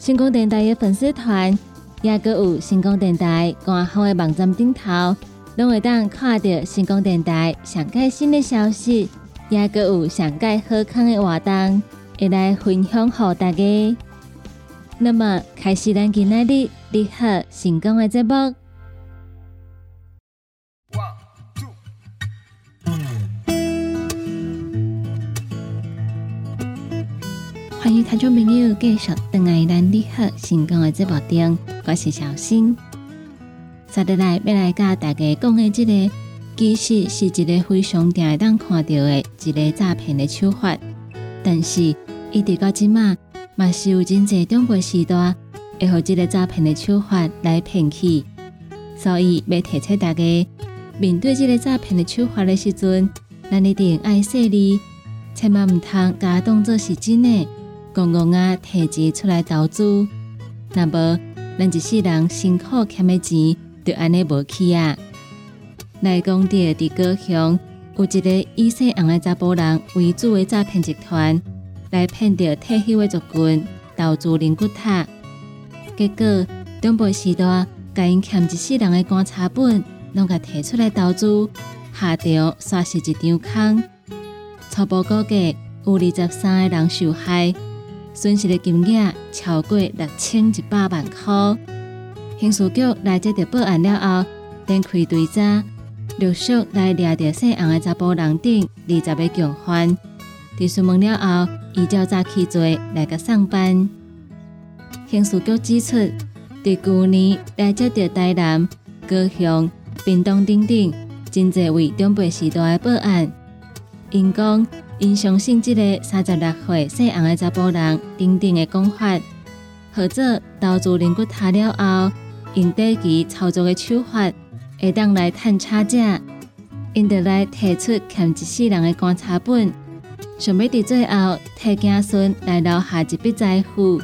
星光电台的粉丝团，也阁有星光电台官方的网站顶头，拢会当看到星光电台上盖新的消息，也阁有上盖好康的活动，会来分享给大家。那么，开始咱今日的你好成功的节目。听众朋友继续登来咱你好成功的节目中，我是小新。接下来要来教大家讲的这个，其实是一个非常常会当看到的一个诈骗的手法，但是一直到今嘛，嘛是有真济中国时代会和这个诈骗的手法来骗去，所以要提醒大家，面对这个诈骗的手法的时阵，咱一定爱细腻，千万唔通假当作是真的。公公啊，摕钱出来投资，那么咱一世人辛苦欠的钱，就安尼无去啊。来讲到伫高雄，有一个以姓红的查甫人为主的诈骗集团，来骗着退休的族群投资灵骨塔。结果中辈时代，甲因欠一世人的观察本，拢甲摕出来投资，下场煞是一张空。初步估计有二十三个人受害。损失的金额超过六千一百万元。刑事局来接到报案了后，展开追查，陆续来抓到姓洪的查甫人等二十个共犯。在询问了后，依照早起罪来个上班。刑事局指出，在去年来接到台南、高雄、屏东等等真侪位中辈时代的报案，因讲。因相信这个三十六岁姓洪的查甫人丁丁的讲法，或者投资灵骨塔了后，用短期操作的手法，会当来赚差价，因得来提出欠一世人的观察本，想要伫最后替子孙来留下一笔财富。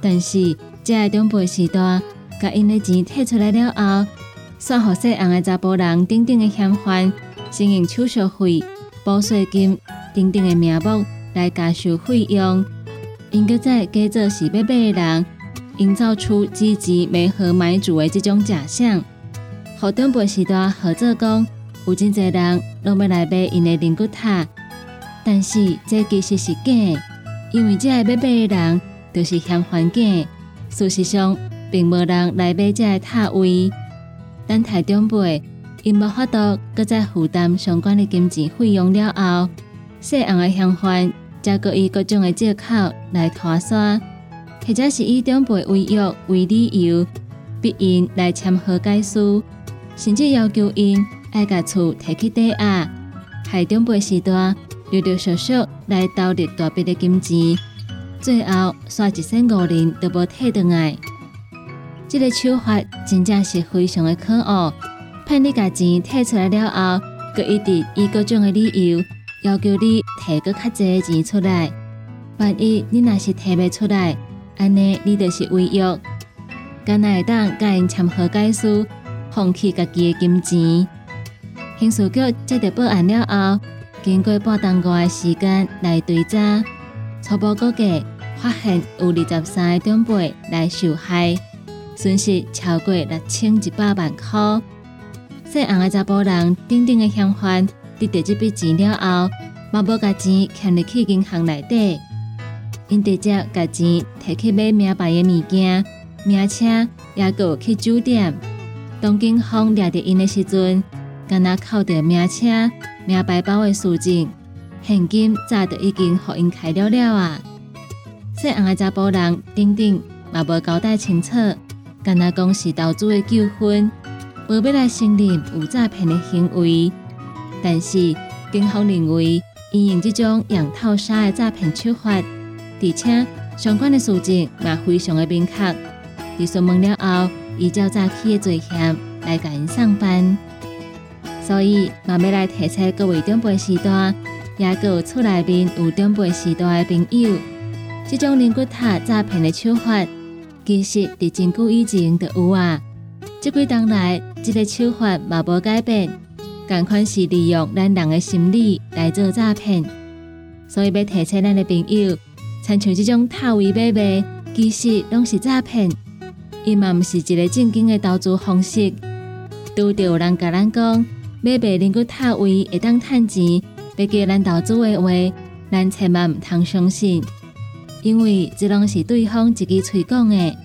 但是这个中辈时代，甲因的钱退出来了后，算互姓洪的查甫人等等的嫌犯，先用手续费、保税金。等等的名目来加收费用，因搁再加做是要买的人，营造出积极媒合买主的这种假象，互长辈时代合作讲，有真侪人拢要来买因的灵骨塔，但是这其实是假，因为这要买的人都是嫌环境，事实上并无人来买这塔位。等台长辈因无法度搁再负担相关的金钱费用了后，细红的香欢才搁以各种的借口来拖沙。或者是以长辈为约为理由，逼因来签和解书，甚至要求因爱甲厝摕去抵押，害长辈时代陆陆续续来投入大笔的金钱，最后刷一身五年都无退回来。这个手法真正是非常的可恶，骗你家钱退出来了后，佮一直以各种的理由要求你提个较济的钱出来，万一你若是提不出来，安尼，你就是违约，敢会当甲因签和解书，放弃家己的金钱。刑事局接到报案了后，经过半当外的时间来追查，初步估计发现有二十三个长辈来受害，损失超过六千一百万块。细红的查甫人，顶顶的嫌犯，得到这笔钱了后，嘛无甲钱欠入去银行内底。因直接甲钱摕去买名牌的物件、名车，也有去酒店。当警方抓着因的时阵，敢若扣着名车、名牌包的数证，现金早就已经互因开了了啊！细红的查甫人顶顶嘛无交代清楚，敢若讲是投资的纠纷，无要来承认有诈骗的行为。但是警方认为，因用这种养套杀的诈骗手法。而且相关的数字也非常的明确。伫询问了后，依照早起的罪嫌来甲因上班，所以嘛要来提醒各位长辈时代，也有厝内面有长辈时代的朋友，这种灵骨塔诈骗的手法，其实伫真久以前就有啊。这几当来，这个手法嘛无改变，共款是利用咱人的心理来做诈骗，所以要提醒咱的朋友。参像这种套位买卖，其实拢是诈骗，伊嘛毋是一个正经的投资方式。拄着有人甲咱讲买卖能够套位会当趁钱，要叫咱投资的话，咱千万毋通相信，因为这拢是对方自己吹讲的。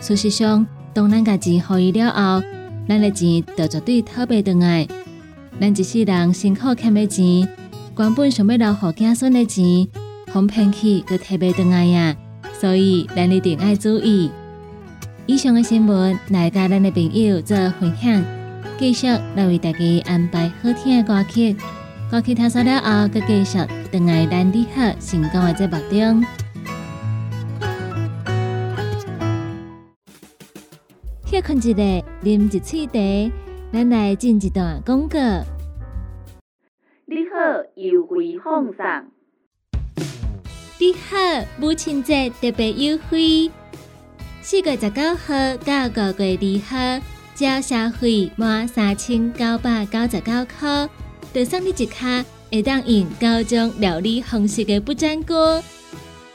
事实上，当咱家钱互伊了后，咱的钱就绝对讨袂倒来。咱一世人辛苦欠的钱，原本想要留互子孙的钱。哄骗去，佮特别疼爱呀，所以咱一定要注意。以上的新闻来甲咱的朋友做分享，继续来为大家安排好听的歌曲。歌曲听完了后，佮继续等爱咱的好成功的节目中。歇困一下，啉一喙茶，咱来进一段广告。你好，优惠放送。你好，母亲节特别优惠，四月十九号到五月二号，只要消费满三千九百九十九块，就送你一卡会当用高中料理方式的不粘锅，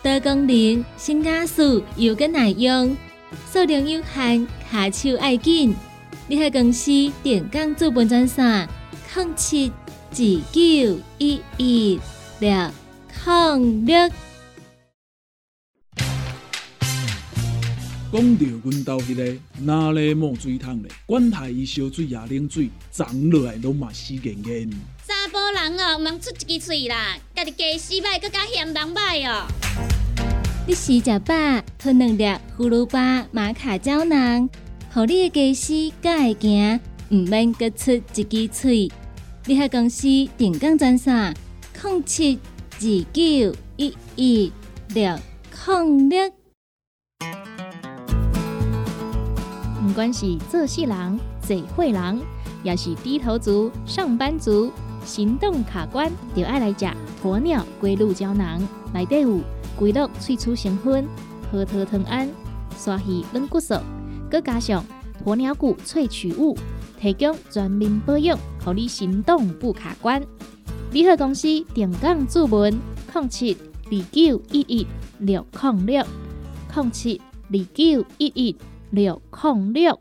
多功能、新加速又个耐用，数量有限，下手爱紧。你喺公司点工做本专线，零七二九一一六零六。讲到阮兜迄个哪里冒水桶咧？管他伊烧水也冷水，长落来拢嘛死严严。查甫人哦，毋通出一支喙啦，家己家洗歹，更加嫌人歹哦。你食食饱，吞两粒葫芦巴、马卡胶囊，互你的家洗更会行，毋免各出一支喙。你喺公司定岗专线：零七二九一一六零六。不管是做事人、做会人，也是低头族、上班族，行动卡关，就爱来食鸵鸟龟鹿胶囊。内底有龟鹿萃取成分，核桃藤胺、刷鱼软骨素，佮加上鸵鸟骨萃取物，提供全面保养，让你行动不卡关。联合公司定岗注文：零七二九一一六零六零七。二九一一六零六。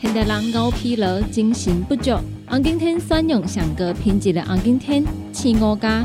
现代人熬疲劳、精神不足，红景天选用上高品质的红景天青五加，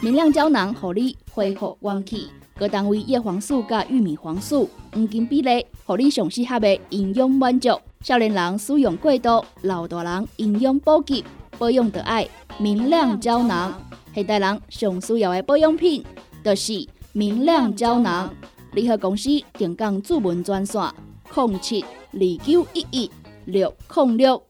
明亮胶囊互你恢复元气。各单位叶黄素加玉米黄素黄金比例，互你上适合的营养满足。少年人使用过度，老大人营养补给保养的爱明亮胶囊。现代人上需要的保养品，就是明亮胶囊。联合公司定岗主文专线：零七二九一一六零六。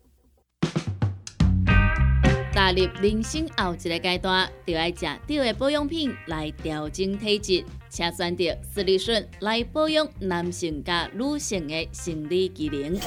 踏入人生后一个阶段，就要食对的保养品来调整体质，请选择斯利顺来保养男性加女性的生理机能，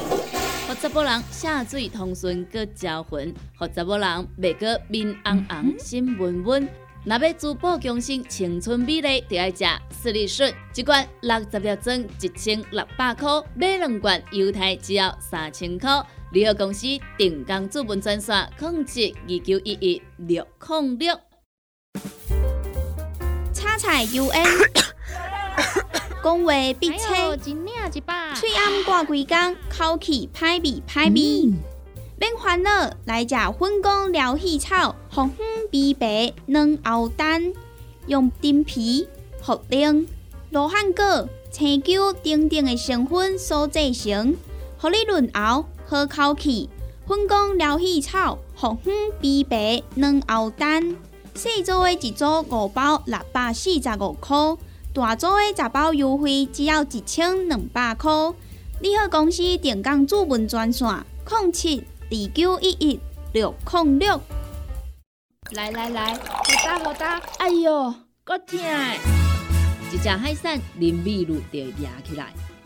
让查甫人下水通顺个招魂，让查甫人未过面红红心温温。若要珠宝强身、青春美丽，就要食斯利顺，一罐六十粒装，一千六百块；买两罐，犹太只要三千块。联合公司定岗资本专线：控制二九一一六零六。叉菜 U N，讲话必切，嘴暗挂几工，口气歹味歹味。免烦恼，来食粉工疗气草，红粉枇杷软藕丹，用丁皮、茯苓、罗汉果、青椒等等的成分所制成，合你润喉。好口气，分工疗气草、红粉枇杷软藕蛋，细组的一组五包六百四十五块，大组的十包优惠只要一千两百块。你好，公司电工主文专线：零七二九一一六零六。来来来，好打好打，哎哟，够痛！一只海扇淋米露就压起来。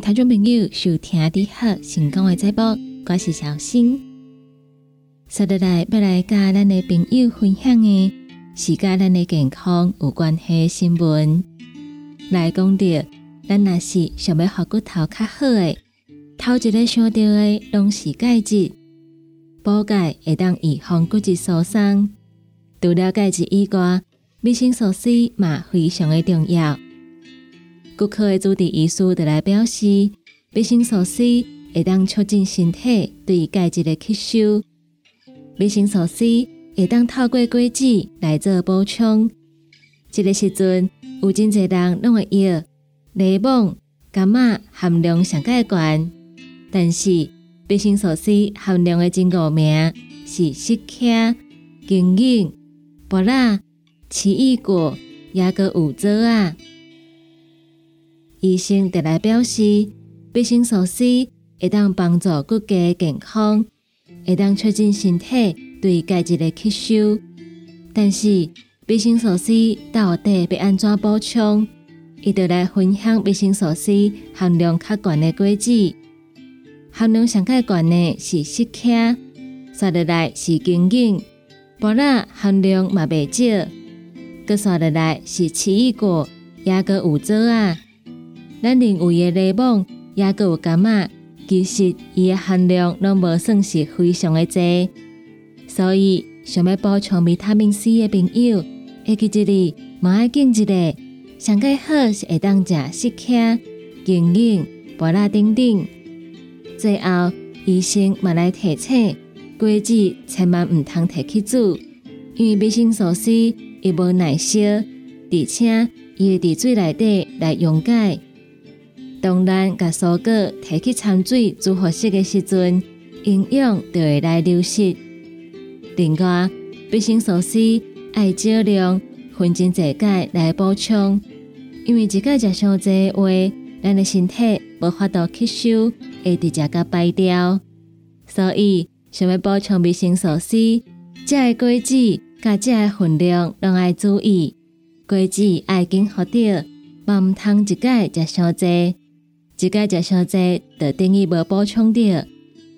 听众朋友收听的好成功的节目，我是小新。接下来要来跟咱的朋友分享的是跟咱的健康有关系新闻。来讲到，咱若是想要好骨头较好的，头一个想到的拢是钙质。补钙会当预防骨质疏松。除了钙质以外，维生素 C 嘛非常的重要。骨科的主治医师就来表示，维生素 C 会当促进身体对钙质的吸收。维生素 C 会当透过果子来做补充。这个时阵，有真侪人拢会药、柠檬、柑仔含量上介悬，但是维生素 C 含量的真五名是石橢、金银、铂、奇异果、也阁有做啊。医生特来表示，维生素 C 会当帮助骨骼健康，会当促进身体对钙质的吸收。但是维生素 C 到底要安怎补充？伊就来分享维生素 C 含量较悬的果子。含量上较悬的是石茄，刷落来是金桔，菠萝含量嘛袂少，佮刷落来是奇异果，也佮有枣啊。咱认为的柠檬也阁有柑仔，其实伊的含量拢无算是非常的济，所以想要补充维他命 C 的朋友，会记一日嘛爱拣一个，上介好是会当食石茄、金桔、菠萝等等。最后，医生嘛来提醒，果子千万毋通摕去煮，因为维生素 C 伊无耐烧，而且伊会伫水内底来溶解。当然，甲蔬果摕去掺水煮合适的时阵，营养就会来流失。另外，维生素 C 爱少量分真济钙来补充，因为一钙食伤济话，咱的身体无法度吸收，会直接甲排掉。所以，想要补充维生素 C，食的果子甲食的分量拢爱注意。果子爱经好着，嘛毋通一钙食伤济。一钙食伤济，就等于无补充到，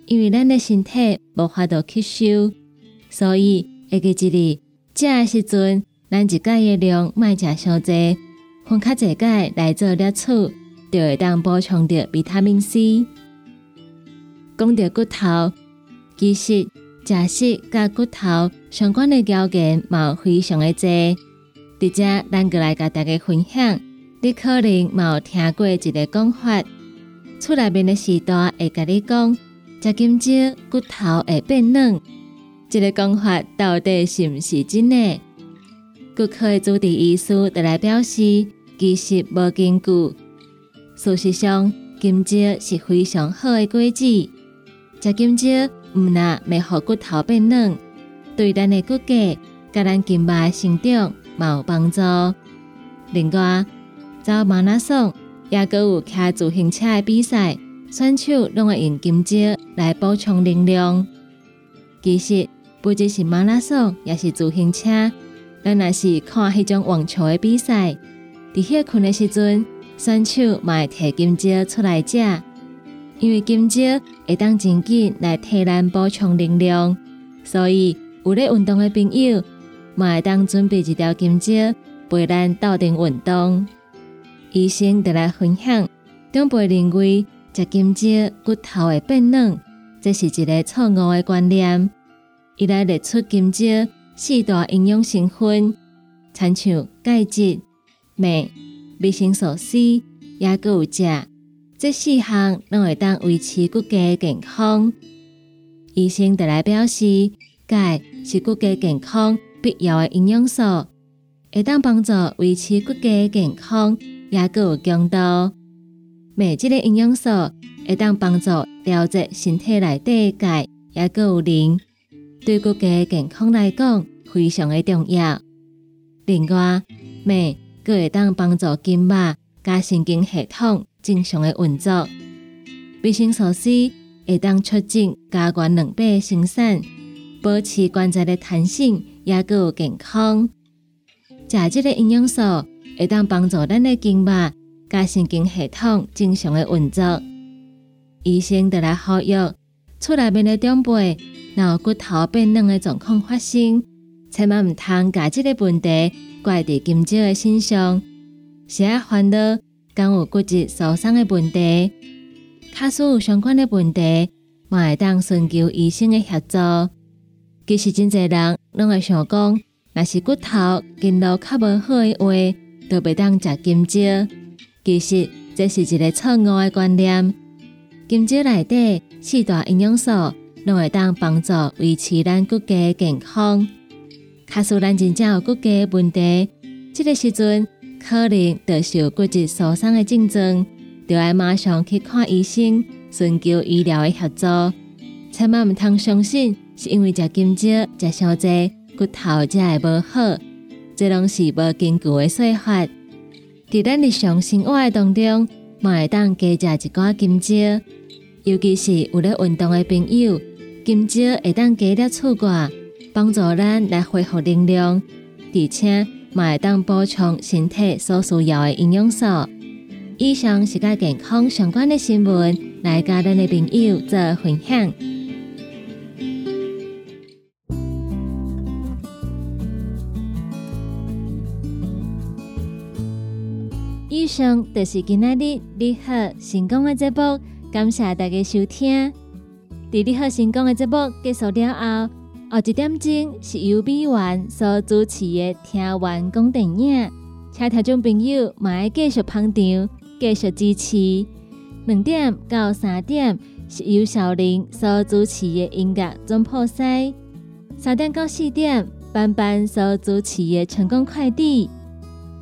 因为咱的身体无法度吸收，所以下个一日食的时阵，咱一钙的量莫食伤济，分较济钙来做摄取，就会当补充到维他命 C。讲到骨头，其实食食甲骨头相关的条件嘛非常的多，直接咱过来甲大家分享。你可能冇听过一个讲法，厝内面的时代会甲你讲，食金蕉骨头会变软。这个讲法到底是毋是真的？骨科的主治医师就来表示，其实无根据。事实上，金蕉是非常好的果子，食金蕉毋但袂互骨头变软，对咱的骨骼、甲咱筋脉成长嘛有帮助。另外，走马拉松，也阁有骑自行车的比赛，选手拢会用金蕉来补充能量。其实不只是马拉松，也是自行车，咱若是看迄种网球的比赛，伫遐困的时阵，选手嘛会摕金蕉出来食，因为金蕉会当真紧来替咱补充能量，所以有咧运动的朋友，嘛会当准备一条金蕉陪咱斗阵运动。医生就来分享，长辈认为食金蕉骨头会变软，这是一个错误的观念。伊来列出金蕉四大营养成分，参像钙质、镁、维生素 C，也阁有钾，这四项拢会当维持骨骼健康。医生就来表示，钙是骨骼健康必要的营养素，会当帮助维持骨骼健康。也阁有强度，镁这个营养素会当帮助调节身体内底钙，也阁有磷，对骨骼健康来讲非常的重要。另外，镁阁会当帮助筋脉加神经系统正常的运作。维生素 C 会当促进加关两倍生产，保持关节的弹性，也阁有健康。食这个营养素。会当帮助咱的经脉、甲神经系统正常的运作。医生就来呼吁，厝内面的长辈，若骨头变硬的状况发生，千万毋通把这个问题怪伫金蕉的身上。是啊，烦恼敢有骨质受伤的问题，卡所有相关的问题，嘛会当寻求医生的协助。其实真侪人拢会想讲，若是骨头筋络较无好的话。都袂当食金蕉，其实这是一个错误的观念。金蕉内底四大营养素，拢会当帮助维持咱骨骼健康。假使咱真正有骨骼问题，这个时阵可能就是有骨质疏松的症状，就要马上去看医生，寻求医疗的协助。千万唔通相信是因为食金蕉食伤济，骨头才会无好。这拢是无根据的说法。伫咱日常生活当中，嘛会当加食一寡金蕉，尤其是有咧运动的朋友，金蕉会当加了醋挂，帮助咱来恢复能量，而且嘛会当补充身体所需要的营养素。以上是甲健康相关的新闻，来甲咱的朋友做分享。上就是今仔日你好成功的节目，感谢大家收听。伫你好成功的节目结束了后，后一点钟是由美元所主持的听完讲电影，请听众朋友嘛爱继续捧场，继续支持。两点到三点是由小林所主持的音乐总破塞，三点到四点班班所主持的成功快递。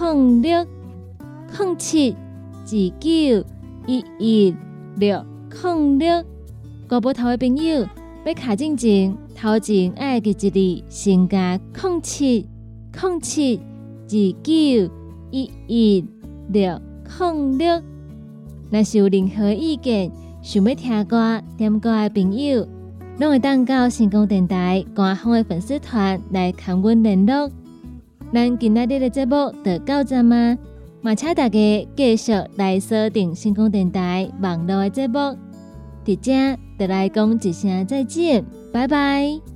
零六零七二九一一六零六，国宝头的朋友要卡进前，头前爱记一字，先加零七零七二九一一六零六。若是有任何意见，想要听歌点歌的朋友，拢会当到成功电台官方的粉丝团来跟阮联络。咱今仔日的节目就到这吗？嘛，请大家继续来锁定星空电台网络的节目。伫遮，就来讲一声再见，拜拜。